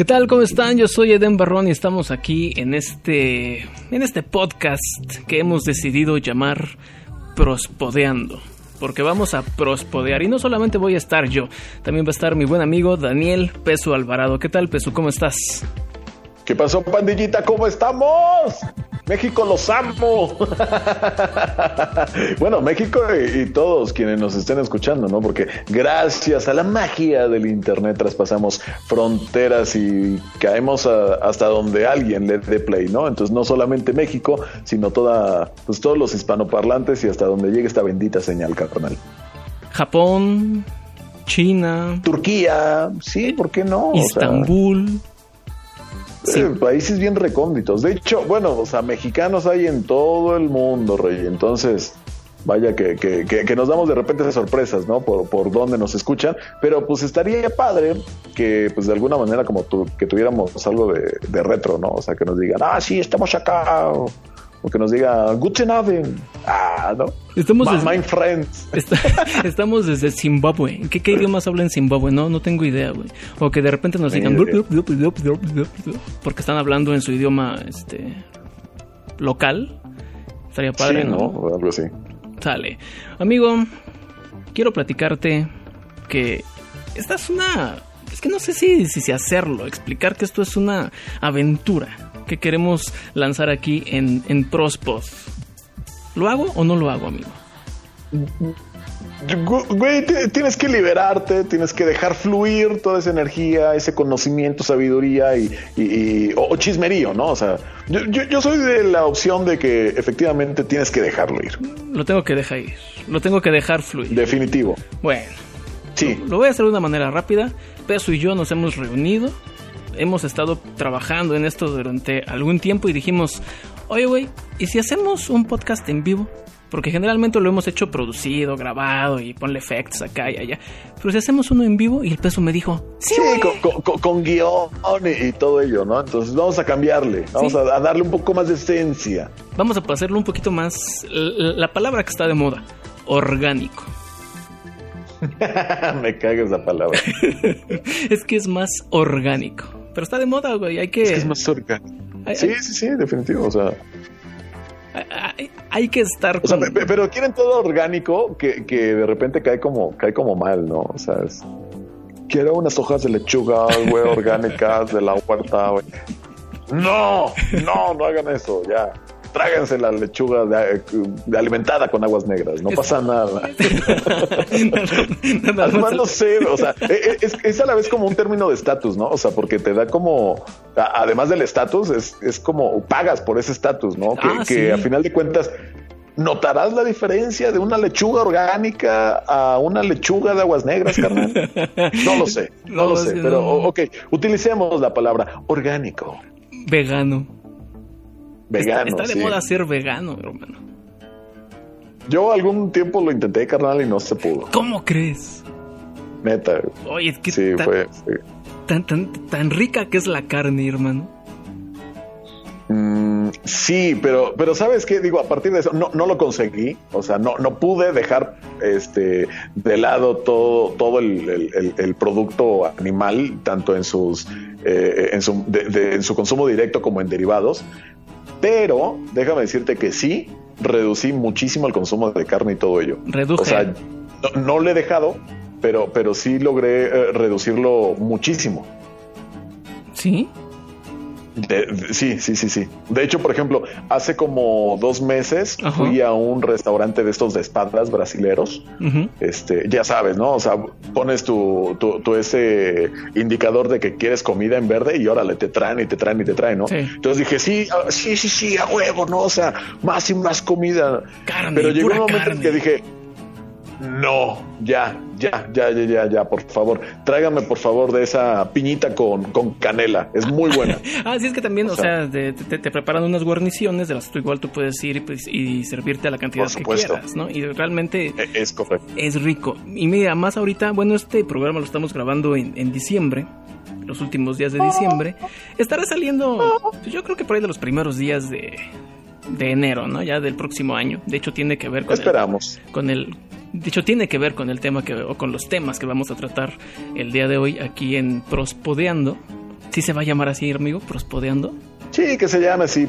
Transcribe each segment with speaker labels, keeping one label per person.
Speaker 1: ¿Qué tal? ¿Cómo están? Yo soy Eden Barrón y estamos aquí en este en este podcast que hemos decidido llamar Prospodeando. Porque vamos a prospodear y no solamente voy a estar yo, también va a estar mi buen amigo Daniel Peso Alvarado. ¿Qué tal, Peso? ¿Cómo estás?
Speaker 2: ¿Qué pasó, pandillita? ¿Cómo estamos? México los amo. bueno, México y, todos quienes nos estén escuchando, ¿no? Porque gracias a la magia del Internet traspasamos fronteras y caemos hasta donde alguien le dé play, ¿no? Entonces no solamente México, sino toda, pues todos los hispanoparlantes y hasta donde llegue esta bendita señal, carnal.
Speaker 1: Japón, China,
Speaker 2: Turquía, sí, ¿por qué no? Eh, países bien recónditos. De hecho, bueno, o sea, mexicanos hay en todo el mundo, Rey. Entonces, vaya que, que, que, nos damos de repente de sorpresas, ¿no? Por, por dónde nos escuchan. Pero pues estaría padre que, pues de alguna manera, como tu, que tuviéramos algo de, de retro, ¿no? O sea, que nos digan, ah, sí, estamos acá que nos diga Guten Abend. Ah, ¿no?
Speaker 1: Estamos
Speaker 2: My, friends.
Speaker 1: estamos desde Zimbabue. ¿Qué, ¿Qué, idiomas hablan en Zimbabue? No, no tengo idea, güey. O que de repente nos digan porque están hablando en su idioma este local. Estaría padre, ¿no?
Speaker 2: Algo así.
Speaker 1: Sale. Amigo, quiero platicarte que esta es una es que no sé si, si, si hacerlo, explicar que esto es una aventura que queremos lanzar aquí en, en Prospod. ¿Lo hago o no lo hago, amigo?
Speaker 2: Güey, tienes que liberarte, tienes que dejar fluir toda esa energía, ese conocimiento, sabiduría y, o, chismerío, ¿no? O sea, yo, yo, soy de la opción de que efectivamente tienes que dejarlo ir.
Speaker 1: Lo tengo que dejar ir, lo tengo que dejar fluir.
Speaker 2: Definitivo.
Speaker 1: Bueno, sí. Lo, lo voy a hacer de una manera rápida. Peso y yo nos hemos reunido hemos estado trabajando en esto durante algún tiempo y dijimos, oye, güey, ¿y si hacemos un podcast en vivo? Porque generalmente lo hemos hecho producido, grabado y ponle efectos acá y allá. Pero si hacemos uno en vivo y el peso me dijo,
Speaker 2: sí, con, guion y, todo ello, ¿no? Entonces vamos a cambiarle, vamos a, darle un poco más de esencia.
Speaker 1: Vamos a hacerlo un poquito más, la palabra que está de moda, orgánico.
Speaker 2: me caga esa palabra.
Speaker 1: es que es más orgánico. Pero está de moda, güey. Hay que.
Speaker 2: Es, más orgánico. sí, sí, sí, definitivo. O sea.
Speaker 1: Hay, que estar.
Speaker 2: O sea, pero quieren todo orgánico que, que de repente cae como, cae como mal, ¿no? O sea, es. Quiero unas hojas de lechuga, güey, orgánicas de la huerta, güey. No, no, no hagan eso, ya tráganse la lechuga de, alimentada con aguas negras, no pasa nada. Además, no sé, o sea, e, e, es, es, a la vez como un término de estatus, ¿no? O sea, porque te da como, además del estatus, es, es como pagas por ese estatus, ¿no? Que, ah, a final de cuentas ¿Notarás la diferencia de una lechuga orgánica a una lechuga de aguas negras, carnal? No lo sé, no, lo sé, pero ok, utilicemos la palabra orgánico.
Speaker 1: Vegano.
Speaker 2: Vegano.
Speaker 1: Está, de moda ser vegano, hermano.
Speaker 2: Yo algún tiempo lo intenté, carnal, y no se pudo.
Speaker 1: ¿Cómo crees?
Speaker 2: Neta.
Speaker 1: Oye, es que sí, fue, Tan, tan, tan rica que es la carne, hermano.
Speaker 2: Mm, sí, pero, pero sabes qué, digo, a partir de eso no, no lo conseguí, o sea, no, no pude dejar este de lado todo, todo el, el, producto animal, tanto en sus eh, en, su, en su consumo directo como en derivados. Pero déjame decirte que sí, reducí muchísimo el consumo de carne y todo ello.
Speaker 1: Reduje.
Speaker 2: O sea, no, no le he dejado, pero, pero sí logré eh, reducirlo muchísimo.
Speaker 1: ¿Sí?
Speaker 2: Sí, sí, sí, sí. De hecho, por ejemplo, hace como dos meses fui a un restaurante de estos de espadas brasileros. Este, ya sabes, ¿no? O sea, pones tu, tu, ese indicador de que quieres comida en verde y órale, te traen y te traen y te traen, ¿no? Entonces dije, sí, ah, sí, sí, sí, a huevo, ¿no? O sea, más y más comida. Pero llegó un momento en que dije, no, ya, ya, ya, ya, ya, ya, por favor. Tráigame, por favor, de esa piñita con, con canela. Es muy buena.
Speaker 1: ah, sí, es que también, o, sea, te, preparan unas guarniciones de las que tú igual tú puedes ir y, pues, y servirte a la cantidad que quieras, ¿no? Y realmente
Speaker 2: e, es correcto.
Speaker 1: Es rico. Y mira, más ahorita, bueno, este programa lo estamos grabando en, en diciembre los últimos días de diciembre, estará saliendo, pues, yo creo que por ahí de los primeros días de, de enero, ¿no? Ya del próximo año. De hecho, tiene que ver con
Speaker 2: Esperamos.
Speaker 1: con el de hecho, tiene que ver con el tema que, o con los temas que vamos a tratar el día de hoy aquí en Prospodeando. ¿Sí se va a llamar así, amigo? ¿Prospodeando?
Speaker 2: Sí, que se llame así.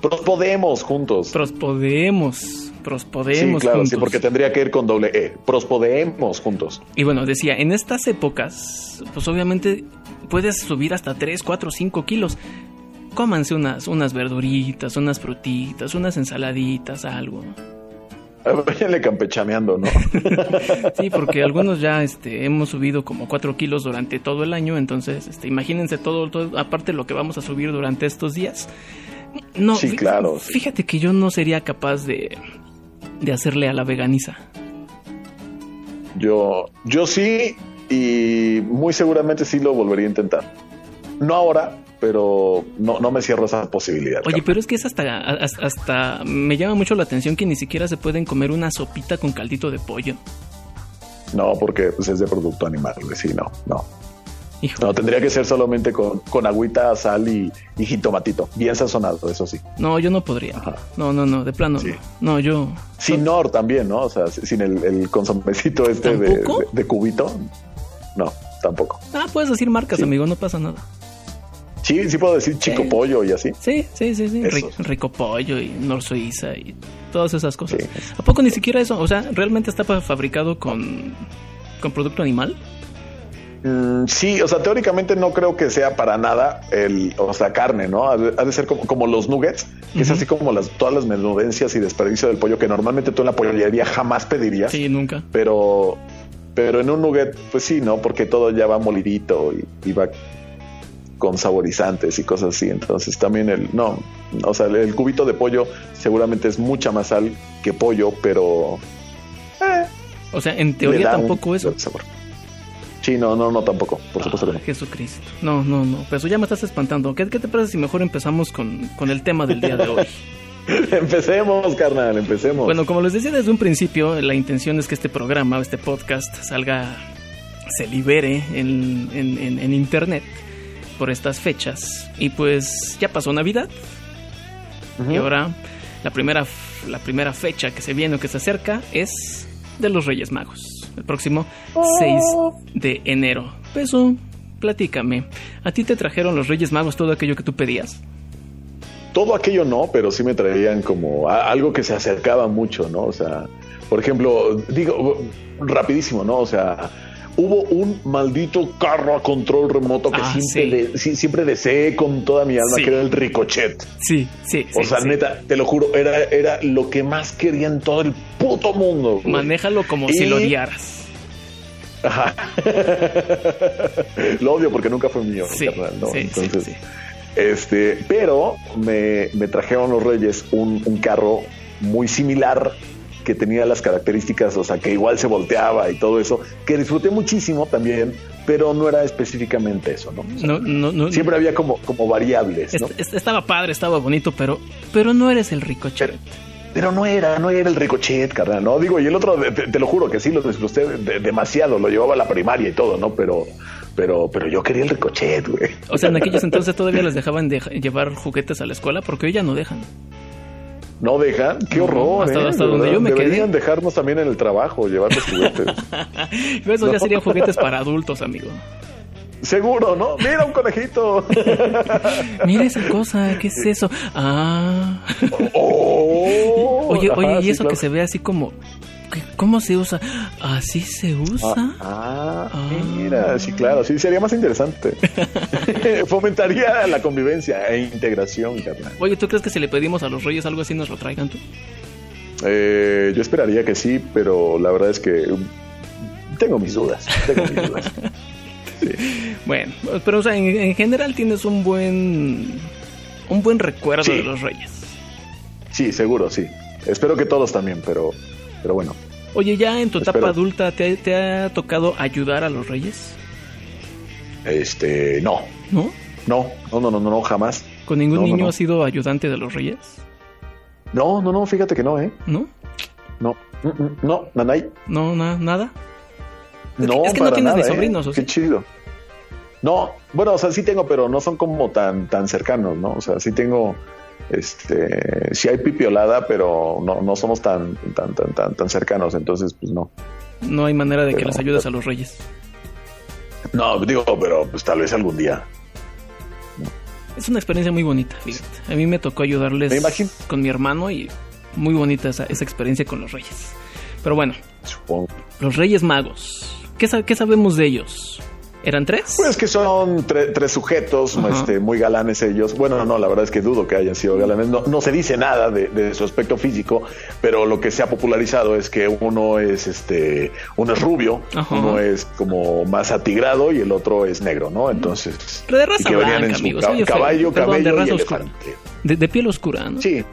Speaker 2: prospodemos juntos.
Speaker 1: Prospodemos. Prospodemos
Speaker 2: sí, claro, Sí, porque tendría que ir con doble E. Prospodemos juntos.
Speaker 1: Y bueno, decía, en estas épocas, pues obviamente puedes subir hasta 3, 4, 5 kilos. Cómanse unas, unas verduritas, unas frutitas, unas ensaladitas, algo.
Speaker 2: Váyanle campechaneando, ¿no?
Speaker 1: sí, porque algunos ya este, hemos subido como 4 kilos durante todo el año, entonces este, imagínense todo, todo, aparte lo que vamos a subir durante estos días. No,
Speaker 2: sí, claro.
Speaker 1: Fíjate que yo no sería capaz de, de hacerle a la veganiza.
Speaker 2: Yo, yo sí, y muy seguramente sí lo volvería a intentar. No ahora, pero no, no me cierro esa posibilidad.
Speaker 1: Oye, pero es que es hasta, hasta, me llama mucho la atención que ni siquiera se pueden comer una sopita con caldito de pollo.
Speaker 2: No, porque pues, es de producto animal, sí, no, no. No, tendría que ser solamente con, con agüita, sal y, y, jitomatito. Bien sazonado, eso sí.
Speaker 1: No, yo no podría. No, no, no, de plano. No, yo.
Speaker 2: Sin nor también, ¿no? O sea, sin el, el consomecito este de, de, cubito. No, tampoco.
Speaker 1: Ah, puedes decir marcas, amigo, no pasa nada.
Speaker 2: Sí, sí puedo decir chico pollo y así.
Speaker 1: Sí, sí, sí, sí. Rico, pollo y Nor Suiza y todas esas cosas. ¿A poco ni siquiera eso? O sea, ¿realmente está fabricado con, con producto animal?
Speaker 2: Mm, sí, o sea, teóricamente no creo que sea para nada el, o sea, carne, ¿no? Ha de, ser como, como, los nuggets, que es así como las, todas las menudencias y desperdicio del pollo que normalmente tú en la pollería jamás pedirías.
Speaker 1: Sí, nunca.
Speaker 2: Pero, pero en un nugget, pues sí, ¿no? Porque todo ya va molidito y, y va con saborizantes y cosas así. Entonces también el, no, o sea, el cubito de pollo seguramente es mucha más sal que pollo, pero...
Speaker 1: Eh, o sea, en teoría tampoco eso.
Speaker 2: Sabor. Sí, no, no, no, tampoco, por supuesto que no.
Speaker 1: Jesucristo. No, no, no, pero eso ya me estás espantando. ¿Qué, te parece si mejor empezamos con, con el tema del día de hoy?
Speaker 2: empecemos, carnal, empecemos.
Speaker 1: Bueno, como les decía desde un principio, la intención es que este programa, este podcast, salga, se libere en, en, en internet por estas fechas. Y pues ya pasó Navidad. Y ahora la primera, la primera fecha que se viene o que se acerca es de los Reyes Magos. El próximo 6 de enero. Peso, platícame. ¿A ti te trajeron los Reyes Magos todo aquello que tú pedías?
Speaker 2: Todo aquello no, pero sí me traían como algo que se acercaba mucho, ¿no? O sea, por ejemplo, digo, rapidísimo, ¿no? O sea, hubo un maldito carro a control remoto que ah, siempre, siempre deseé con toda mi alma, que era el Ricochet.
Speaker 1: Sí, sí.
Speaker 2: O sea, neta, te lo juro, era, era lo que más quería en todo el puto mundo.
Speaker 1: Manéjalo como si lo odiaras.
Speaker 2: Ajá. lo odio porque nunca fue mío, ¿no? Entonces, este, pero me, me, trajeron los Reyes un, un carro muy similar que tenía las características, o sea, que igual se volteaba y todo eso, que disfruté muchísimo también, pero no era específicamente eso, ¿no?
Speaker 1: no, no, no,
Speaker 2: siempre había como, como variables, ¿no?
Speaker 1: estaba padre, estaba bonito, pero, pero no eres el ricochet.
Speaker 2: Pero, no era, no era el ricochet, carnal, ¿no? Digo, y el otro, te, lo juro que sí lo disfruté demasiado, lo llevaba a la primaria y todo, ¿no? Pero, pero, pero yo quería el ricochet, güey.
Speaker 1: O sea, en aquellos entonces todavía les dejaban de llevar juguetes a la escuela porque hoy ya no dejan.
Speaker 2: No dejan, qué horror.
Speaker 1: Hasta, ¿eh? donde yo me
Speaker 2: Deberían dejarnos también en el trabajo, llevar los juguetes.
Speaker 1: Pero eso ya serían juguetes para adultos, amigo.
Speaker 2: Seguro, ¿no? Mira un conejito.
Speaker 1: Mira esa cosa, ¿qué es eso? Ah. Oh. oye, oye, y eso que se ve así como ¿Cómo se usa? ¿Así se usa?
Speaker 2: Ah, ah, mira, sí, claro, sí, sería más interesante. Fomentaría la convivencia e integración, carnal.
Speaker 1: Oye, ¿tú crees que si le pedimos a los reyes algo así nos lo traigan tú?
Speaker 2: Eh, yo esperaría que sí, pero la verdad es que tengo mis dudas. Tengo mis dudas.
Speaker 1: Bueno, pero o sea, en, general tienes un buen un buen recuerdo de los reyes.
Speaker 2: Sí, seguro, sí. Espero que todos también, pero pero bueno.
Speaker 1: Oye, ¿ya en tu etapa adulta te, ha tocado ayudar a los reyes?
Speaker 2: Este, no.
Speaker 1: ¿No?
Speaker 2: No, no, no, no, no, jamás.
Speaker 1: ¿Con ningún niño ha sido ayudante de los reyes?
Speaker 2: No, no, no, fíjate que no, ¿eh?
Speaker 1: ¿No?
Speaker 2: No, no, nanay.
Speaker 1: No, nada.
Speaker 2: no,
Speaker 1: es que no tienes ni ¿eh? sobrinos, ¿o
Speaker 2: Qué chido. No, bueno, o sea, sí tengo, pero no son como tan, tan cercanos, ¿no? O sea, sí tengo este, sí hay pipiolada, pero no, no somos tan, tan, tan, tan, tan cercanos, entonces pues no.
Speaker 1: No hay manera de que les ayudes a los reyes.
Speaker 2: No, digo, pero pues tal vez algún día.
Speaker 1: Es una experiencia muy bonita, fíjate. A mí me tocó ayudarles con mi hermano y muy bonita esa, esa experiencia con los reyes. Pero bueno, Supongo. los reyes magos. ¿Qué, ¿Qué sabemos de ellos? ¿Eran tres?
Speaker 2: Pues que son tres sujetos, este, muy galanes ellos. Bueno, no, la verdad es que dudo que hayan sido galanes. No, se dice nada de, su aspecto físico, pero lo que se ha popularizado es que uno es este, uno es rubio, uno es como más atigrado y el otro es negro, ¿no? Entonces,
Speaker 1: de raza que venían en su
Speaker 2: caballo, camello
Speaker 1: de
Speaker 2: y elefante.
Speaker 1: De, piel oscura, ¿no?
Speaker 2: Sí.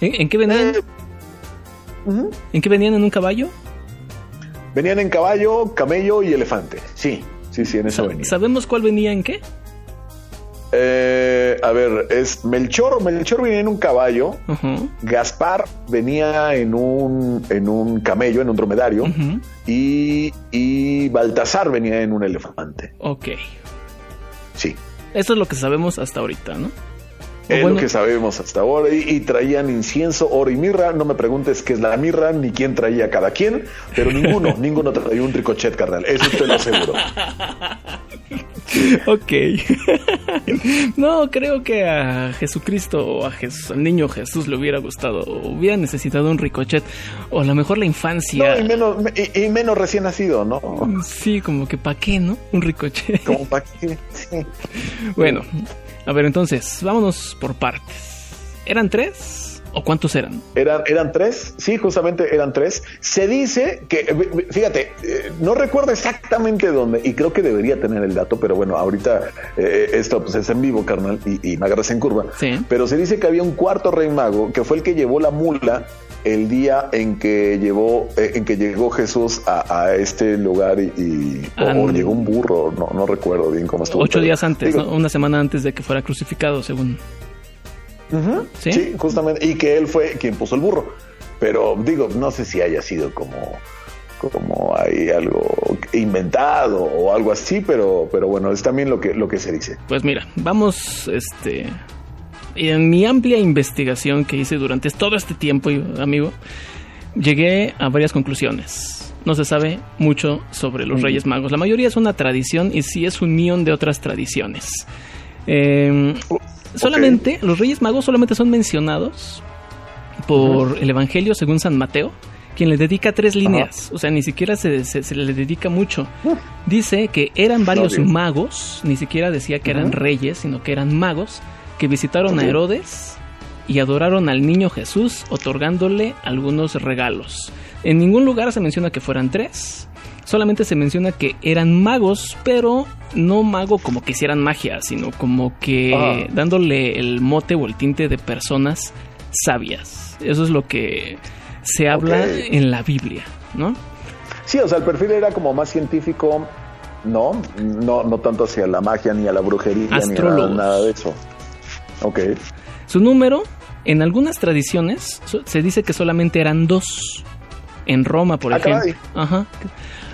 Speaker 1: ¿En, qué venían? Eh, ¿En qué venían en un caballo?
Speaker 2: Venían en caballo, camello y elefante. Sí. Sí, sí, en eso venía.
Speaker 1: ¿Sabemos cuál venía en qué?
Speaker 2: Eh, a ver, es Melchor. Melchor venía en un caballo. Gaspar venía en un, en un camello, en un dromedario. y, y Baltasar venía en un elefante.
Speaker 1: Ok.
Speaker 2: Sí.
Speaker 1: Eso es lo que sabemos hasta ahorita, ¿no?
Speaker 2: Es lo que sabemos hasta ahora. Y, traían incienso, oro y mirra. No me preguntes qué es la mirra ni quién traía cada quien, pero ninguno, ninguno traía un ricochet, carnal. Eso te lo aseguro.
Speaker 1: ok. no, creo que a Jesucristo o a Jesús, al niño Jesús le hubiera gustado. Hubiera necesitado un ricochet. O a lo mejor la infancia.
Speaker 2: No, y menos, y, menos recién nacido, ¿no?
Speaker 1: Sí, como que pa' qué, ¿no? Un ricochet.
Speaker 2: Como pa' qué.
Speaker 1: Bueno. A ver, entonces, vámonos por partes. ¿Eran tres? ¿O cuántos eran?
Speaker 2: Eran, eran tres, sí, justamente eran tres. Se dice que, fíjate, eh, no recuerdo exactamente dónde, y creo que debería tener el dato, pero bueno, ahorita eh, esto pues, es en vivo, carnal, y, me agarras en curva. Sí. Pero se dice que había un cuarto rey mago, que fue el que llevó la mula el día en que llevó, eh, en que llegó Jesús a, este lugar y, o, llegó un burro, no, no recuerdo bien cómo estuvo.
Speaker 1: Ocho días antes, una semana antes de que fuera crucificado, según.
Speaker 2: ¿Sí? justamente, y que él fue quien puso el burro. Pero digo, no sé si haya sido como como hay algo inventado o algo así, pero, pero bueno, es también lo que, lo que se dice.
Speaker 1: Pues mira, vamos este, en mi amplia investigación que hice durante todo este tiempo, amigo, llegué a varias conclusiones. No se sabe mucho sobre los Reyes Magos. La mayoría es una tradición y sí es unión de otras tradiciones. Em, solamente, los Reyes Magos solamente son mencionados por el Evangelio según San Mateo, quien le dedica tres líneas, o sea, ni siquiera se, le dedica mucho. Dice que eran varios magos, ni siquiera decía que eran reyes, sino que eran magos, que visitaron a Herodes y adoraron al niño Jesús otorgándole algunos regalos. En ningún lugar se menciona que fueran tres, solamente se menciona que eran magos, pero no mago como que hicieran magia, sino como que dándole el mote o el tinte de personas sabias. Eso es lo que se habla en la Biblia, ¿no?
Speaker 2: Sí, o sea, el perfil era como más científico, no, no, no tanto hacia la magia ni a la brujería ni nada de eso. Ok.
Speaker 1: Su número, en algunas tradiciones, se dice que solamente eran dos. En Roma, por ah, ejemplo. Ajá.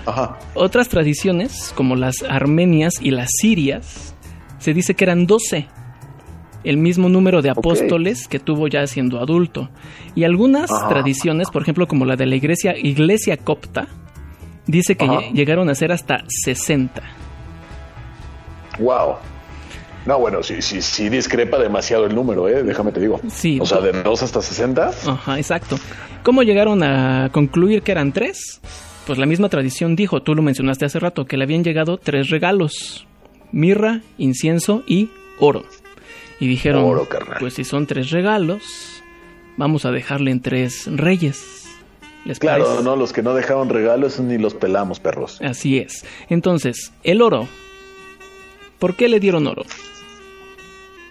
Speaker 1: Ajá. Otras tradiciones, como las armenias y las sirias, se dice que eran doce. El mismo número de apóstoles que tuvo ya siendo adulto. Y algunas tradiciones, por ejemplo, como la de la iglesia, iglesia copta, dice que llegaron a ser hasta 60.
Speaker 2: Wow. No, bueno, sí, sí, sí discrepa demasiado el número, ¿eh? Déjame te digo.
Speaker 1: Sí.
Speaker 2: O sea, de 2 hasta 60.
Speaker 1: Ajá, exacto. ¿Cómo llegaron a concluir que eran tres? Pues la misma tradición dijo, tú lo mencionaste hace rato, que le habían llegado tres regalos. Mirra, incienso y oro. Y dijeron, oro, pues si son tres regalos, vamos a dejarle en tres reyes.
Speaker 2: ¿Les claro, no, los que no dejaron regalos ni los pelamos, perros.
Speaker 1: Así es. Entonces, el oro. ¿Por qué le dieron oro?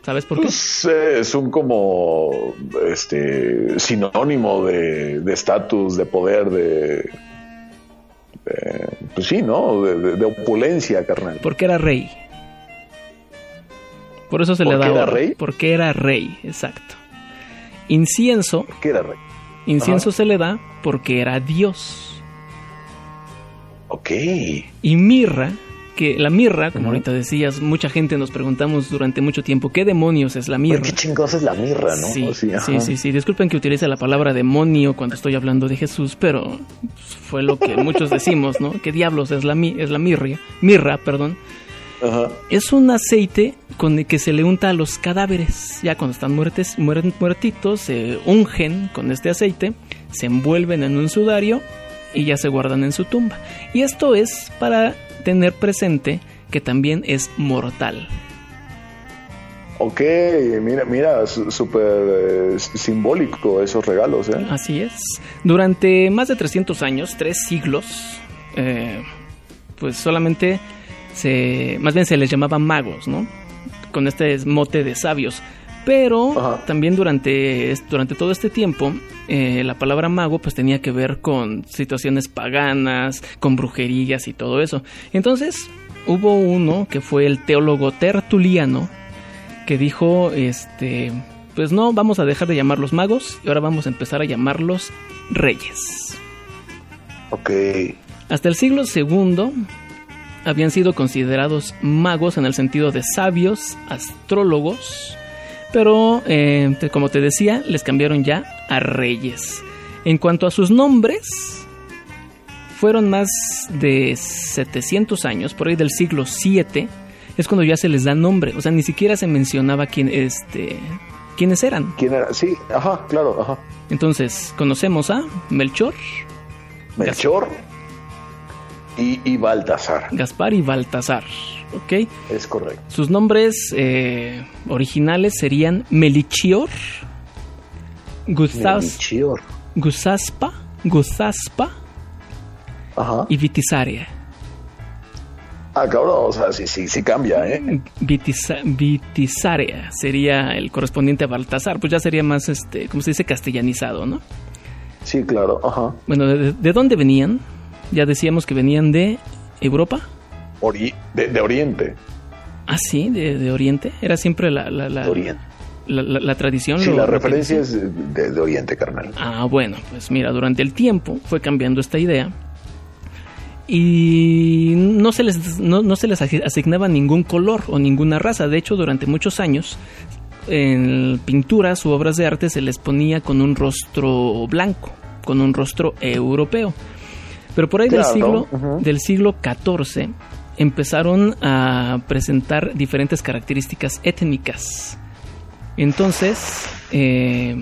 Speaker 1: ¿Sabes por qué?
Speaker 2: Pues, eh, es un como este sinónimo de estatus, de, poder, de, pues sí, ¿no? De, opulencia, carnal.
Speaker 1: Porque era rey. Por eso se le daba.
Speaker 2: era rey?
Speaker 1: Porque era rey, exacto. Incienso.
Speaker 2: ¿Por qué era rey?
Speaker 1: Incienso se le da porque era Dios.
Speaker 2: Ok.
Speaker 1: Y mirra que la mirra, como ahorita decías, mucha gente nos preguntamos durante mucho tiempo, ¿qué demonios es la mirra?
Speaker 2: ¿Qué chingados es la mirra, no?
Speaker 1: Sí, sí, sí, sí, Disculpen que utilice la palabra demonio cuando estoy hablando de Jesús, pero fue lo que muchos decimos, ¿no? ¿Qué diablos es la, es la mirra? Mirra, perdón. Es un aceite con el que se le unta a los cadáveres. Ya cuando están muertes, muertitos, se ungen con este aceite, se envuelven en un sudario y ya se guardan en su tumba. Y esto es para tener presente que también es mortal.
Speaker 2: Ok, mira, mira, súper eh, simbólico esos regalos, ¿eh?
Speaker 1: Así es. Durante más de 300 años, tres siglos, eh, pues solamente se, más bien se les llamaba magos, ¿no? Con este mote de sabios. Pero también durante, durante todo este tiempo, eh, la palabra mago pues tenía que ver con situaciones paganas, con brujerías y todo eso. Entonces hubo uno que fue el teólogo tertuliano que dijo, este, pues no, vamos a dejar de llamarlos magos y ahora vamos a empezar a llamarlos reyes.
Speaker 2: Ok.
Speaker 1: Hasta el siglo segundo habían sido considerados magos en el sentido de sabios, astrólogos, pero eh, como te decía, les cambiaron ya a reyes. En cuanto a sus nombres, fueron más de 700 años, por ahí del siglo 7, es cuando ya se les da nombre, o sea, ni siquiera se mencionaba quién, este, quiénes eran.
Speaker 2: ¿Quién era? Sí, ajá, claro, ajá.
Speaker 1: Entonces, conocemos a Melchor.
Speaker 2: Melchor y, y Baltasar.
Speaker 1: Gaspar y Baltasar. ¿Ok?
Speaker 2: Es correcto.
Speaker 1: Sus nombres eh, originales serían Melichior, Melichior. Gusaspa, Gusaspa Ajá. y Vitisaria.
Speaker 2: Ah, cabrón, o sea, sí, sí, sí cambia, ¿eh?
Speaker 1: Vitisaria sería el correspondiente a Baltasar, pues ya sería más, este, como se dice, castellanizado, ¿no?
Speaker 2: Sí, claro, ajá.
Speaker 1: Bueno, de dónde venían? Ya decíamos que venían de Europa
Speaker 2: de, Oriente.
Speaker 1: Ah, sí, de, Oriente. Era siempre la, la, la, la, tradición.
Speaker 2: Sí, la referencia es de, Oriente, carnal.
Speaker 1: Ah, bueno, pues mira, durante el tiempo fue cambiando esta idea y no se les, no, se les asignaba ningún color o ninguna raza. De hecho, durante muchos años en pinturas u obras de arte se les ponía con un rostro blanco, con un rostro europeo. Pero por ahí del siglo del siglo XIV empezaron a presentar diferentes características étnicas. Entonces, eh,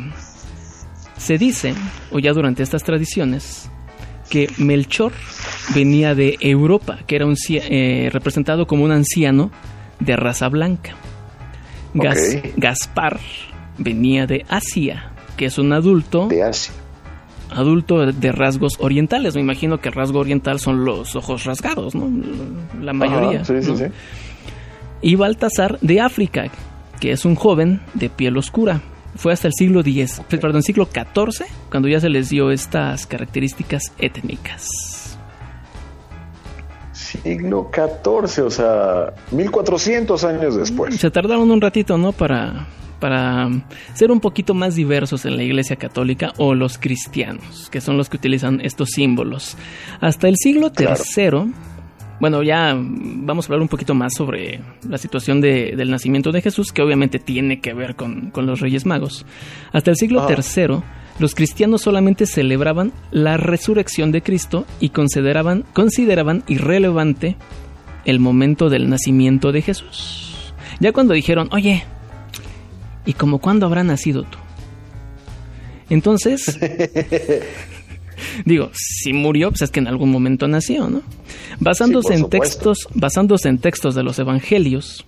Speaker 1: se dice, o ya durante estas tradiciones, que Melchor venía de Europa, que era un, eh, representado como un anciano de raza blanca. Gaspar venía de Asia, que es un adulto
Speaker 2: de Asia
Speaker 1: adulto de rasgos orientales. Me imagino que el rasgo oriental son los ojos rasgados, ¿no? La mayoría. sí, sí, sí. Y Baltasar de África, que es un joven de piel oscura. Fue hasta el siglo X, perdón, siglo XIV, cuando ya se les dio estas características étnicas.
Speaker 2: Siglo XIV, o sea, 1400 años después.
Speaker 1: Se tardaron un ratito, ¿no? Para, para ser un poquito más diversos en la Iglesia Católica o los cristianos, que son los que utilizan estos símbolos. Hasta el siglo III, bueno, ya vamos a hablar un poquito más sobre la situación del nacimiento de Jesús, que obviamente tiene que ver con, los Reyes Magos. Hasta el siglo III, los cristianos solamente celebraban la resurrección de Cristo y consideraban, consideraban irrelevante el momento del nacimiento de Jesús. Ya cuando dijeron, oye, ¿Y como cuándo habrá nacido tú? Entonces, digo, si murió, pues es que en algún momento nació, ¿no? Basándose en textos, basándose en textos de los evangelios,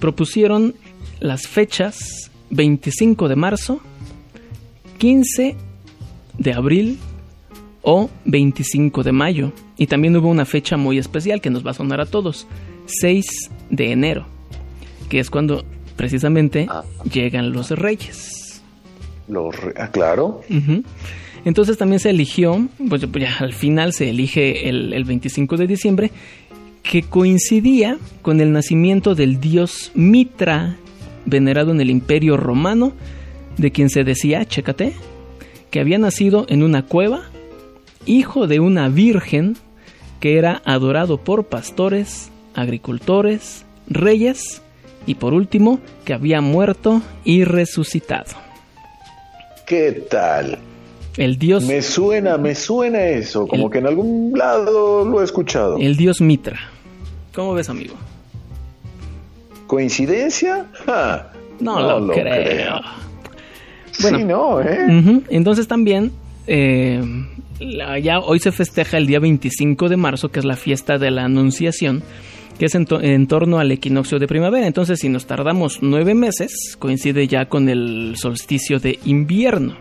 Speaker 1: propusieron las fechas 25 de marzo, 15 de abril o 25 de mayo. Y también hubo una fecha muy especial que nos va a sonar a todos, 6 de enero, que es cuando precisamente ah. llegan los reyes.
Speaker 2: Los ah, claro.
Speaker 1: Entonces también se eligió, pues ya al final se elige el, el 25 de diciembre, que coincidía con el nacimiento del dios Mitra, venerado en el Imperio Romano, de quien se decía, chécate, que había nacido en una cueva, hijo de una virgen que era adorado por pastores agricultores, reyes y por último que había muerto y resucitado.
Speaker 2: ¿Qué tal?
Speaker 1: El dios...
Speaker 2: Me suena, me suena eso, como que en algún lado lo he escuchado.
Speaker 1: El dios Mitra. ¿Cómo ves, amigo?
Speaker 2: ¿Coincidencia?
Speaker 1: no, lo, creo.
Speaker 2: Bueno, sí, no, ¿eh?
Speaker 1: Entonces también, eh, ya hoy se festeja el día 25 de marzo, que es la fiesta de la Anunciación, que es en, torno al equinoccio de primavera. Entonces, si nos tardamos nueve meses, coincide ya con el solsticio de invierno.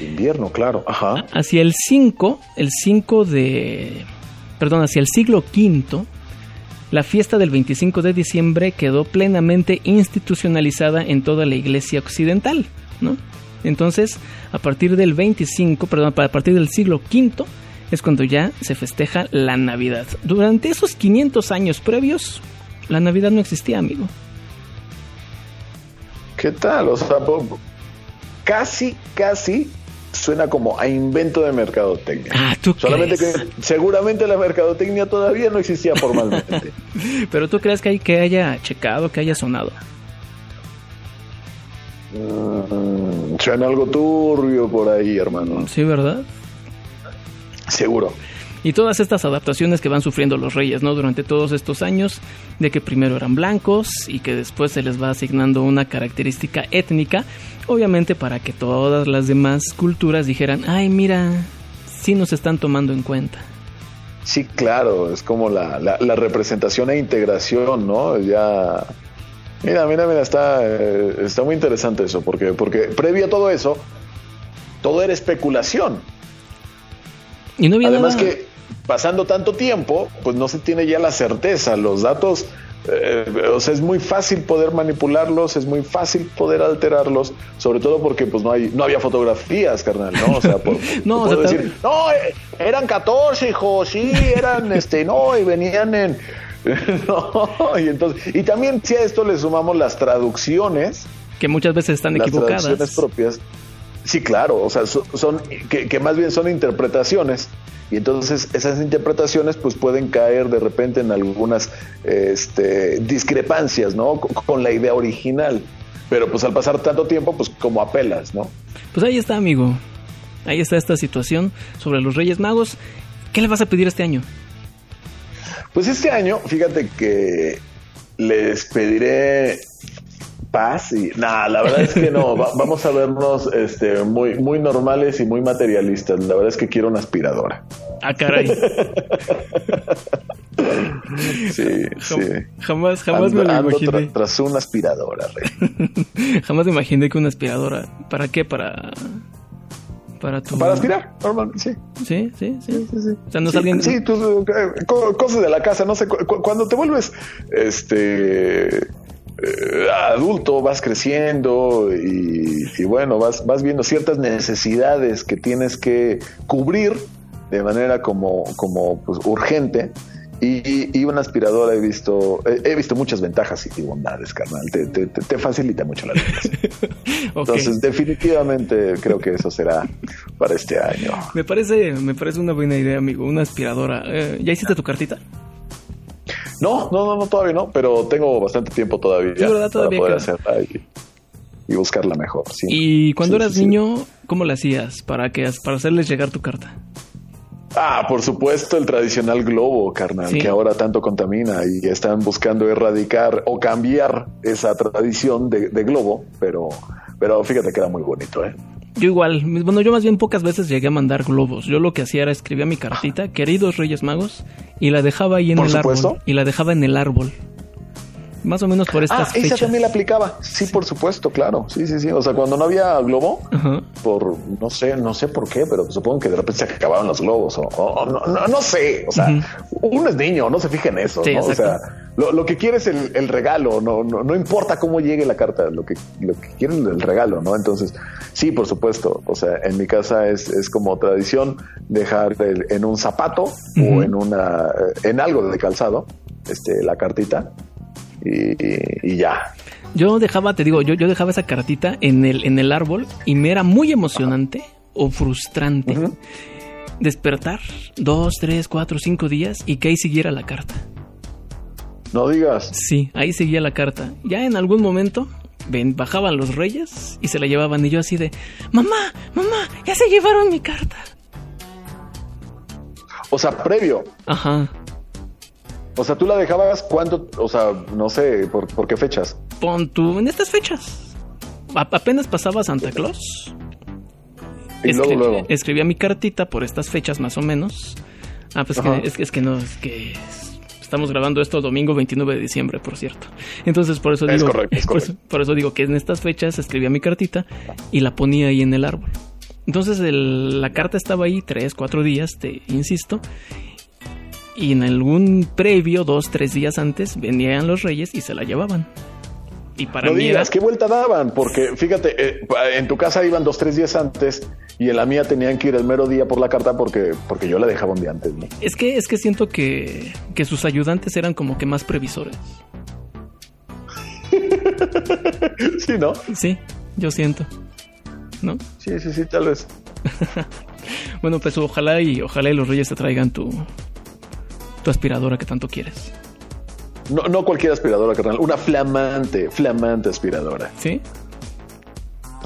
Speaker 2: Invierno, claro, ajá.
Speaker 1: Hacia el 5, el 5 de... Perdón, hacia el siglo V, la fiesta del 25 de diciembre quedó plenamente institucionalizada en toda la iglesia occidental, ¿no? Entonces, a partir del 25, perdón, a partir del siglo V, es cuando ya se festeja la Navidad. Durante esos 500 años previos, la Navidad no existía, amigo.
Speaker 2: ¿Qué tal? O sea, casi, casi suena como a invento de mercadotecnia.
Speaker 1: Ah, ¿tú
Speaker 2: Solamente que seguramente la mercadotecnia todavía no existía formalmente.
Speaker 1: Pero tú crees que hay que haya checado, que haya sonado.
Speaker 2: Mm, suena algo turbio por ahí, hermano.
Speaker 1: Sí, ¿verdad?
Speaker 2: Seguro.
Speaker 1: Y todas estas adaptaciones que van sufriendo los reyes, ¿no? Durante todos estos años, de que primero eran blancos y que después se les va asignando una característica étnica, obviamente para que todas las demás culturas dijeran, ay, mira, sí nos están tomando en cuenta.
Speaker 2: Sí, claro, es como la, la, representación e integración, ¿no? Ya Mira, mira, mira, está, eh, está muy interesante eso, porque, porque previo a todo eso, todo era especulación.
Speaker 1: Y no había
Speaker 2: Además que pasando tanto tiempo, pues no se tiene ya la certeza, los datos, eh, o sea, es muy fácil poder manipularlos, es muy fácil poder alterarlos, sobre todo porque pues no hay, no había fotografías, carnal, ¿no? O sea, por, no, decir, no, eh, eran 14 hijos, sí, eran, este, no, y venían en no, y entonces, y también si a esto le sumamos las traducciones,
Speaker 1: que muchas veces están las equivocadas.
Speaker 2: Traducciones propias. Sí, claro, o sea, son, que, más bien son interpretaciones y entonces esas interpretaciones pues pueden caer de repente en algunas este, discrepancias, ¿no? Con, la idea original. Pero pues al pasar tanto tiempo, pues como apelas, ¿no?
Speaker 1: Pues ahí está, amigo. Ahí está esta situación sobre los Reyes Magos. ¿Qué le vas a pedir este año?
Speaker 2: Pues este año, fíjate que les pediré paz y nada, la verdad es que no, vamos a vernos este muy muy normales y muy materialistas. La verdad es que quiero una aspiradora.
Speaker 1: Ah, caray.
Speaker 2: sí, sí.
Speaker 1: Jamás, jamás me lo imaginé.
Speaker 2: tras una aspiradora,
Speaker 1: jamás me imaginé que una aspiradora. ¿Para qué? Para para
Speaker 2: Para aspirar, normalmente,
Speaker 1: sí. Sí, sí, sí.
Speaker 2: sí, O sea, no es alguien... Sí, eh, cosas de la casa, no sé, cuando te vuelves, este... Eh, adulto, vas creciendo y, bueno, vas, vas viendo ciertas necesidades que tienes que cubrir de manera como, como pues, urgente y, una aspiradora he visto, he, visto muchas ventajas y bondades, carnal. Te, facilita mucho la vida. Entonces, definitivamente creo que eso será para este año.
Speaker 1: Me parece, me parece una buena idea, amigo. Una aspiradora. Eh, ¿Ya hiciste tu cartita?
Speaker 2: No, no, no, todavía no, pero tengo bastante tiempo todavía, para poder hacerla y, buscarla mejor.
Speaker 1: ¿Y cuando eras niño, cómo la hacías para que para hacerles llegar tu carta?
Speaker 2: Ah, por supuesto, el tradicional globo, carnal, que ahora tanto contamina y están buscando erradicar o cambiar esa tradición de, globo, pero, pero fíjate que era muy bonito, ¿eh?
Speaker 1: Yo igual, bueno, yo más bien pocas veces llegué a mandar globos. Yo lo que hacía era escribía mi cartita, queridos Reyes Magos, y la dejaba ahí en el árbol. Y la dejaba en el árbol. Más o menos por estas ah, esa
Speaker 2: también la aplicaba. Sí, por supuesto, claro. Sí, sí, sí. O sea, cuando no había globo, por no sé, no sé por qué, pero supongo que de repente se acababan los globos o, no, no, sé. O sea, uno es niño, no se fija en eso. O sea, lo, que quiere es el, regalo. No, no, importa cómo llegue la carta. Lo que, lo que quiere es el regalo, ¿no? Entonces, sí, por supuesto. O sea, en mi casa es, es como tradición dejar en un zapato o en una, en algo de calzado, este, la cartita y, ya.
Speaker 1: Yo dejaba, te digo, yo, yo dejaba esa cartita en el, en el árbol y me era muy emocionante o frustrante despertar dos, tres, cuatro, cinco días y que ahí siguiera la carta.
Speaker 2: No digas.
Speaker 1: Sí, ahí seguía la carta. Ya en algún momento ven, bajaban los reyes y se la llevaban y yo así de, mamá, mamá, ya se llevaron mi carta.
Speaker 2: O sea, previo.
Speaker 1: Ajá.
Speaker 2: O sea, tú la dejabas cuánto, o sea, no sé, ¿por, qué fechas?
Speaker 1: Pon tú, en estas fechas. apenas pasaba Santa Claus.
Speaker 2: Y luego, luego.
Speaker 1: Escribía mi cartita por estas fechas más o menos. Ah, pues que, es, es que no, es que estamos grabando esto domingo 29 de diciembre, por cierto. Entonces, por eso digo, Por, eso, digo que en estas fechas escribía mi cartita y la ponía ahí en el árbol. Entonces, la carta estaba ahí tres, cuatro días, te insisto, y en algún previo, dos, tres días antes, venían los reyes y se la llevaban. Y para
Speaker 2: no
Speaker 1: mí
Speaker 2: digas, ¿qué vuelta daban? Porque fíjate, eh, en tu casa iban dos, tres días antes y en la mía tenían que ir el mero día por la carta porque, porque yo la dejaba un día antes.
Speaker 1: Es que, es que siento que, que sus ayudantes eran como que más previsores.
Speaker 2: sí, ¿no?
Speaker 1: Sí, yo siento. ¿No?
Speaker 2: Sí, sí, sí, tal vez.
Speaker 1: bueno, pues ojalá y ojalá y los reyes te traigan tu, tu aspiradora que tanto quieres.
Speaker 2: No, no cualquier aspiradora, carnal. Una flamante, flamante aspiradora.
Speaker 1: ¿Sí?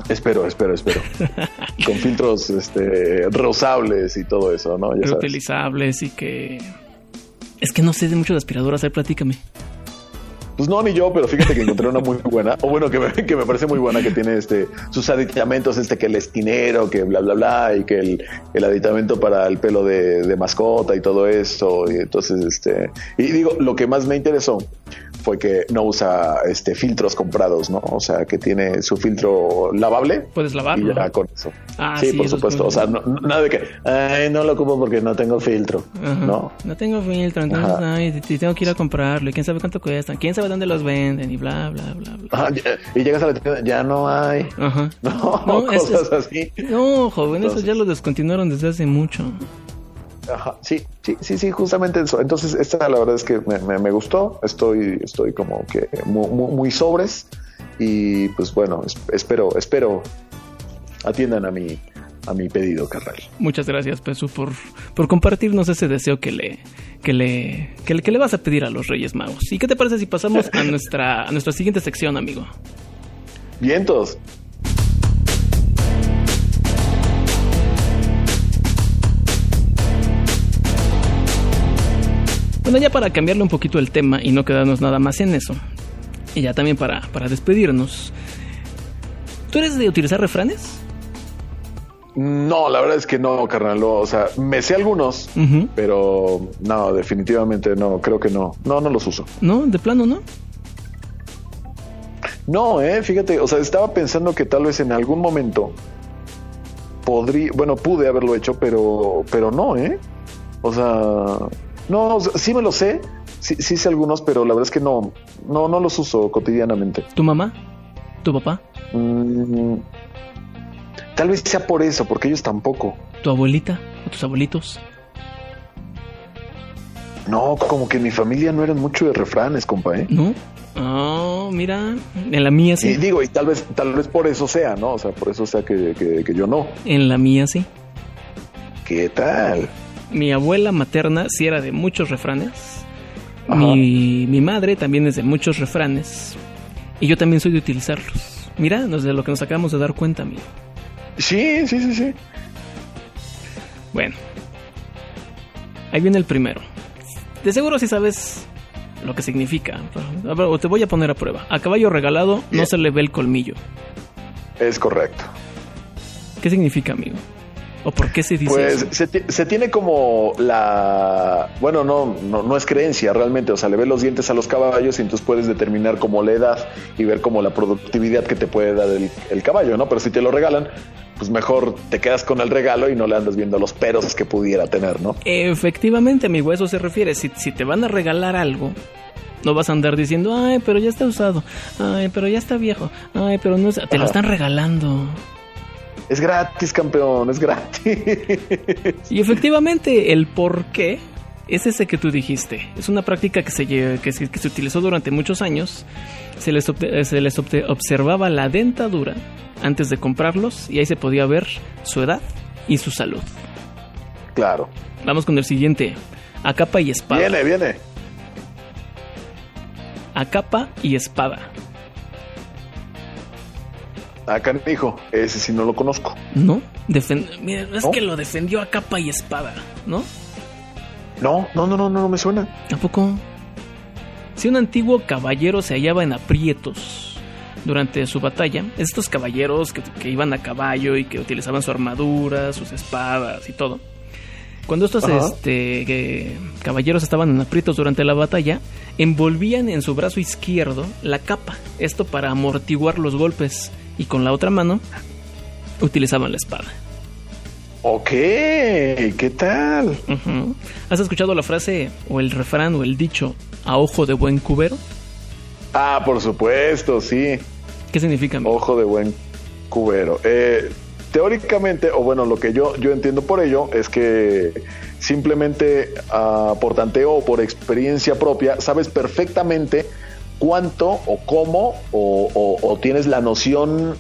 Speaker 2: Espero, espero, espero. Con filtros este, reusables y todo eso, ¿no?
Speaker 1: Ya Reutilizables y que... Es que no sé de mucho de aspiradoras, platícame.
Speaker 2: Pues no, ni yo, pero fíjate que encontré una muy buena, o bueno, que me, que me parece muy buena, que tiene este sus aditamentos, este que el esquinero, que bla, bla, bla, y que el, el aditamento para el pelo de, de mascota y todo eso. Y entonces, este, y digo, lo que más me interesó fue que no usa este filtros comprados, ¿no? O sea, que tiene su filtro lavable.
Speaker 1: Puedes lavarlo.
Speaker 2: Y ya con eso. Ah, sí, por supuesto. O sea, nada de que, ay, no lo ocupo porque no tengo filtro. No.
Speaker 1: No tengo filtro, entonces, ay, tengo que ir a comprarlo. Y quién sabe cuánto cuesta. Quién sabe dónde los venden y bla, bla, bla, bla.
Speaker 2: y llegas a la tienda, ya no hay. Ajá. No, no cosas así.
Speaker 1: No, joven, eso ya lo descontinuaron desde hace mucho.
Speaker 2: Ajá, sí, sí, sí, sí, justamente eso. Entonces, esta la verdad es que me, gustó. Estoy, estoy como que muy, sobres. Y pues bueno, espero, espero atiendan a mi, a mi pedido, carnal.
Speaker 1: Muchas gracias, Pesu, por, por compartirnos ese deseo que le, que le, que le, que le vas a pedir a los Reyes Magos. ¿Y qué te parece si pasamos a nuestra, a nuestra siguiente sección, amigo?
Speaker 2: Vientos.
Speaker 1: Bueno, ya para cambiarle un poquito el tema y no quedarnos nada más en eso, y ya también para, para despedirnos, ¿tú eres de utilizar refranes?
Speaker 2: No, la verdad es que no, carnal. O sea, me sé algunos, pero no, definitivamente no, creo que no. No, no los uso.
Speaker 1: ¿No? ¿De plano no?
Speaker 2: No, eh, fíjate, o sea, estaba pensando que tal vez en algún momento podría, bueno, pude haberlo hecho, pero, pero no, eh. O sea, no, sí me lo sé, sí, sí sé algunos, pero la verdad es que no, no, no los uso cotidianamente.
Speaker 1: ¿Tu mamá? ¿Tu papá?
Speaker 2: Mm, tal vez sea por eso, porque ellos tampoco.
Speaker 1: ¿Tu abuelita o tus abuelitos?
Speaker 2: No, como que en mi familia no eran mucho de refranes, compa, ¿eh?
Speaker 1: ¿No? Oh, mira, en la mía sí.
Speaker 2: Y digo, y tal vez, tal vez por eso sea, ¿no? O sea, por eso sea que, que yo no.
Speaker 1: En la mía sí.
Speaker 2: ¿Qué tal?
Speaker 1: Mi abuela materna sí era de muchos refranes. Mi, mi, madre también es de muchos refranes. Y yo también soy de utilizarlos. Mira, de lo que nos acabamos de dar cuenta, amigo.
Speaker 2: Sí, sí, sí, sí.
Speaker 1: Bueno. Ahí viene el primero. De seguro si sabes lo que significa. O te voy a poner a prueba. A caballo regalado no se le ve el colmillo.
Speaker 2: Es correcto.
Speaker 1: ¿Qué significa, amigo? ¿O por qué se dice
Speaker 2: Pues Se, tiene como la... Bueno, no, no, no, es creencia realmente, o sea, le ves los dientes a los caballos y entonces puedes determinar como la edad y ver como la productividad que te puede dar el, caballo, ¿no? Pero si te lo regalan, pues mejor te quedas con el regalo y no le andas viendo los peros que pudiera tener, ¿no?
Speaker 1: Efectivamente, amigo, eso se refiere. Si, si te van a regalar algo, no vas a andar diciendo, ay, pero ya está usado, ay, pero ya está viejo, ay, pero no Te lo están regalando.
Speaker 2: Es gratis, campeón, es gratis.
Speaker 1: Y efectivamente, el por qué es ese que tú dijiste. Es una práctica que se, que se, que se utilizó durante muchos años. Se les, se les observaba la dentadura antes de comprarlos y ahí se podía ver su edad y su salud.
Speaker 2: Claro.
Speaker 1: Vamos con el siguiente. A capa y espada.
Speaker 2: Viene, viene.
Speaker 1: a capa y espada.
Speaker 2: Ah, canijo, ese sí no lo conozco.
Speaker 1: ¿No? Mira, es que lo defendió a capa y espada, ¿no?
Speaker 2: No, no, no, no, no, me suena.
Speaker 1: ¿Tampoco? Si un antiguo caballero se hallaba en aprietos durante su batalla, estos caballeros que, iban a caballo y que utilizaban su armadura, sus espadas y todo. Cuando estos este, caballeros estaban en aprietos durante la batalla, envolvían en su brazo izquierdo la capa, esto para amortiguar los golpes y con la otra mano utilizaban la espada.
Speaker 2: Ok, ¿qué tal?
Speaker 1: ¿Has escuchado la frase o el refrán o el dicho a ojo de buen cubero?
Speaker 2: Ah, por supuesto, sí.
Speaker 1: ¿Qué significa?
Speaker 2: Ojo de buen cubero. Eh, teóricamente, o bueno, lo que yo, yo entiendo por ello es que simplemente uh, por tanteo o por experiencia propia, sabes perfectamente cuánto o cómo o, tienes la noción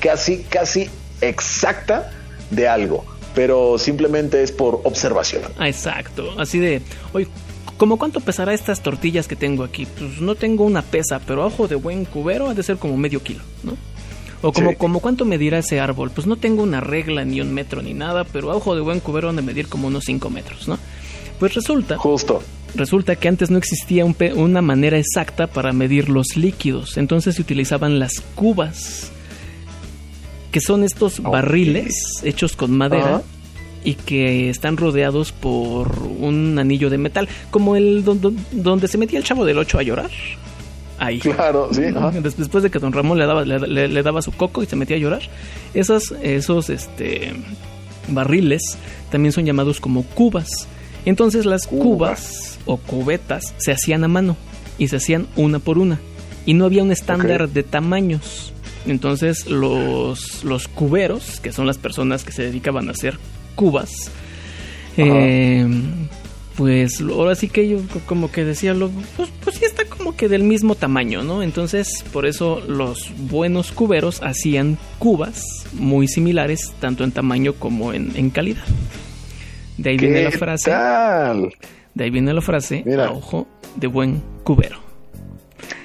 Speaker 2: casi, casi exacta de algo, pero simplemente es por observación.
Speaker 1: Ah, exacto, así de, oye, ¿Como cuánto pesará estas tortillas que tengo aquí? Pues no tengo una pesa, pero a ojo de buen cubero ha de ser como medio kilo, ¿no? O como, como cuánto medirá ese árbol. Pues no tengo una regla ni un metro ni nada, pero a ojo de buen cubero han de medir como unos 5 metros, ¿no? Pues resulta.
Speaker 2: Justo
Speaker 1: resulta que antes no existía una manera exacta para medir los líquidos, entonces se utilizaban las cubas, que son estos barriles hechos con madera. Y que están rodeados por un anillo de metal, como el donde se metía el chavo del 8 a llorar. Ahí.
Speaker 2: Claro, sí.
Speaker 1: Después de que don Ramón le daba, le, daba su coco y se metía a llorar. Esos, esos este, barriles también son llamados como cubas. Entonces las cubas o cubetas se hacían a mano y se hacían una por una y no había un estándar de tamaños. Entonces los, los cuberos, que son las personas que se dedicaban a hacer cubas, eh, pues ahora sí que yo como que decía, lo, pues, pues sí está como que del mismo tamaño, ¿no? Entonces por eso los buenos cuberos hacían cubas muy similares, tanto en tamaño como en, calidad. De ahí viene la frase. De ahí viene la frase, Mira. ojo de buen cubero.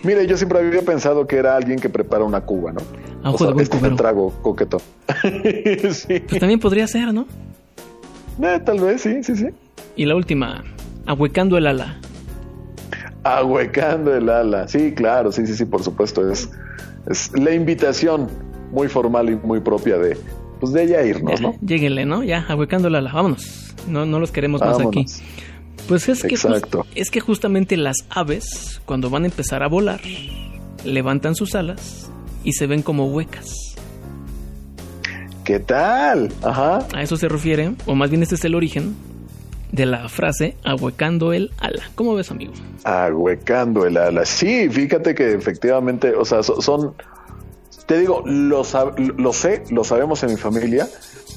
Speaker 2: Mire, yo siempre había pensado que era alguien que prepara una cuba, ¿no?
Speaker 1: A ojo de buen cubero.
Speaker 2: un trago coqueto.
Speaker 1: sí. Pues también podría ser, ¿no?
Speaker 2: Eh, tal vez, sí, sí, sí.
Speaker 1: Y la última, ahuecando el ala.
Speaker 2: Ahuecando el ala, sí, claro, sí, sí, sí, por supuesto. Es, es la invitación muy formal y muy propia de, pues de ella irnos, ¿no?
Speaker 1: Lléguenle, ¿no? Ya, ahuecando el ala, vámonos. No, no los queremos más aquí. Pues es que, es que justamente las aves, cuando van a empezar a volar, levantan sus alas y se ven como huecas.
Speaker 2: ¿Qué tal? Ajá.
Speaker 1: A eso se refiere, o más bien este es el origen de la frase ahuecando el ala. ¿Cómo ves, amigo?
Speaker 2: Ahuecando el ala. Sí, fíjate que efectivamente, o sea, son, te digo, lo, lo sé, lo sabemos en mi familia,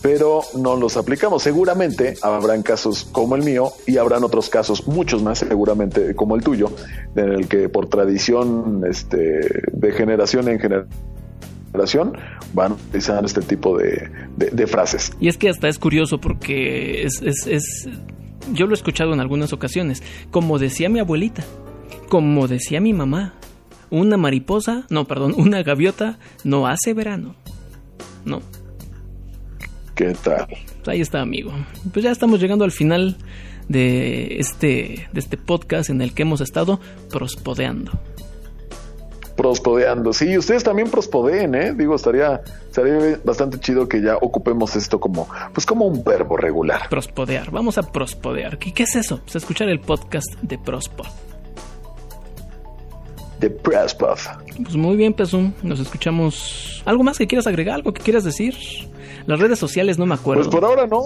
Speaker 2: pero no los aplicamos. Seguramente habrán casos como el mío y habrán otros casos, muchos más seguramente como el tuyo, en el que por tradición este, de generación en generación van utilizando este tipo de, frases.
Speaker 1: Y es que hasta es curioso porque es, es, es, yo lo he escuchado en algunas ocasiones, como decía mi abuelita, como decía mi mamá, una mariposa, no, perdón, una gaviota no hace verano, ¿no?
Speaker 2: ¿Qué tal?
Speaker 1: Pues ahí está, amigo. Pues ya estamos llegando al final de este, de este podcast en el que hemos estado prospodeando.
Speaker 2: Prospodeando, sí, ustedes también prospodeen, ¿eh? Digo, estaría, estaría bastante chido que ya ocupemos esto como, pues como un verbo regular.
Speaker 1: Prospodear, vamos a prospodear. ¿Qué, qué es eso? Pues escuchar el podcast de Prospod.
Speaker 2: De Prospod.
Speaker 1: Pues muy bien, Pesum, nos escuchamos. ¿Algo más que quieras agregar? ¿Algo que quieras decir? Las redes sociales no me acuerdo.
Speaker 2: Pues por ahora no.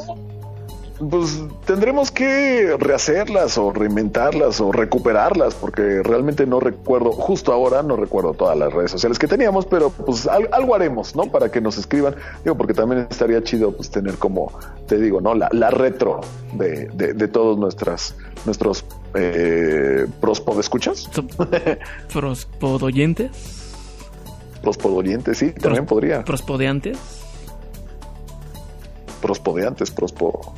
Speaker 2: Pues tendremos que rehacerlas o reinventarlas o recuperarlas porque realmente no recuerdo, justo ahora no recuerdo todas las redes sociales que teníamos, pero pues algo haremos, ¿no? Para que nos escriban, digo, porque también estaría chido pues tener como, te digo, ¿no? La, retro de, de, todos nuestras, nuestros eh, prospodescuchas.
Speaker 1: ¿Prospodoyentes?
Speaker 2: Prospodoyentes, sí, también podría.
Speaker 1: ¿Prospodeantes?
Speaker 2: prospodeantes, prospo.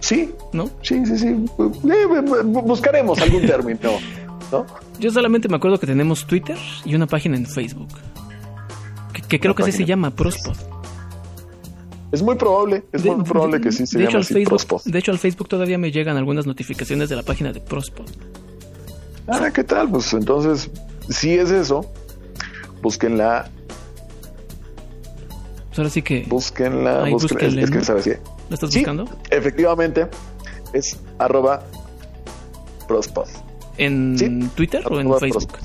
Speaker 2: Sí, ¿no? Sí, sí, sí. Eh, buscaremos algún término.
Speaker 1: Yo solamente me acuerdo que tenemos Twitter y una página en Facebook. Que, creo que así se llama, Prospod.
Speaker 2: Es muy probable, es muy probable que sí se llame así,
Speaker 1: Facebook, De hecho, al Facebook todavía me llegan algunas notificaciones de la página de Prospod.
Speaker 2: Ah, ¿qué tal? Pues entonces, si es eso, búsquenla.
Speaker 1: Pues ahora sí que.
Speaker 2: Búsquenla. búsquenla. Es, que, ¿sabes qué?
Speaker 1: ¿La estás buscando?
Speaker 2: Efectivamente, es arroba.
Speaker 1: ¿En Twitter o en Facebook?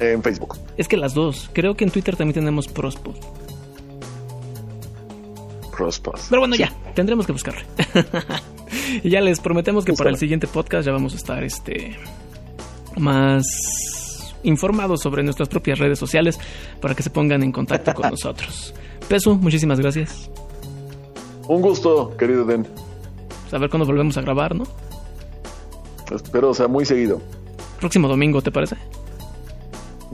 Speaker 2: En Facebook.
Speaker 1: Es que las dos. Creo que en Twitter también tenemos Prospod. Pero bueno, ya, tendremos que buscarle. y ya les prometemos que para el siguiente podcast ya vamos a estar este más informados sobre nuestras propias redes sociales para que se pongan en contacto con nosotros. Peso, muchísimas gracias.
Speaker 2: Un gusto, querido Den.
Speaker 1: A ver cuándo volvemos a grabar, ¿no?
Speaker 2: Espero sea muy seguido.
Speaker 1: Próximo domingo, ¿te parece?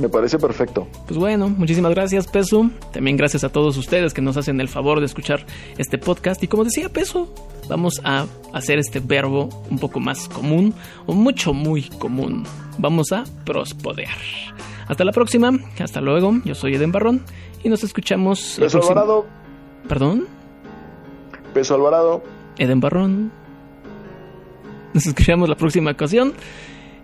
Speaker 2: Me parece perfecto.
Speaker 1: Pues bueno, muchísimas gracias, Peso. También gracias a todos ustedes que nos hacen el favor de escuchar este podcast. Y como decía Peso, vamos a hacer este verbo un poco más común, o mucho, muy común. Vamos a prospodear. Hasta la próxima, hasta luego. Yo soy Eden Barrón y nos escuchamos.
Speaker 2: Peso Alvarado.
Speaker 1: ¿Perdón?
Speaker 2: Peso Alvarado.
Speaker 1: Eden Barrón. Nos escuchamos la próxima ocasión.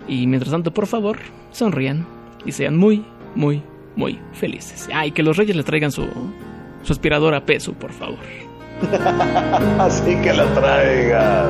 Speaker 1: Y mientras tanto, por favor, sonrían y sean muy, muy, muy felices. Ay, que los reyes le traigan su, su aspiradora peso, por favor.
Speaker 2: Así que la traigan.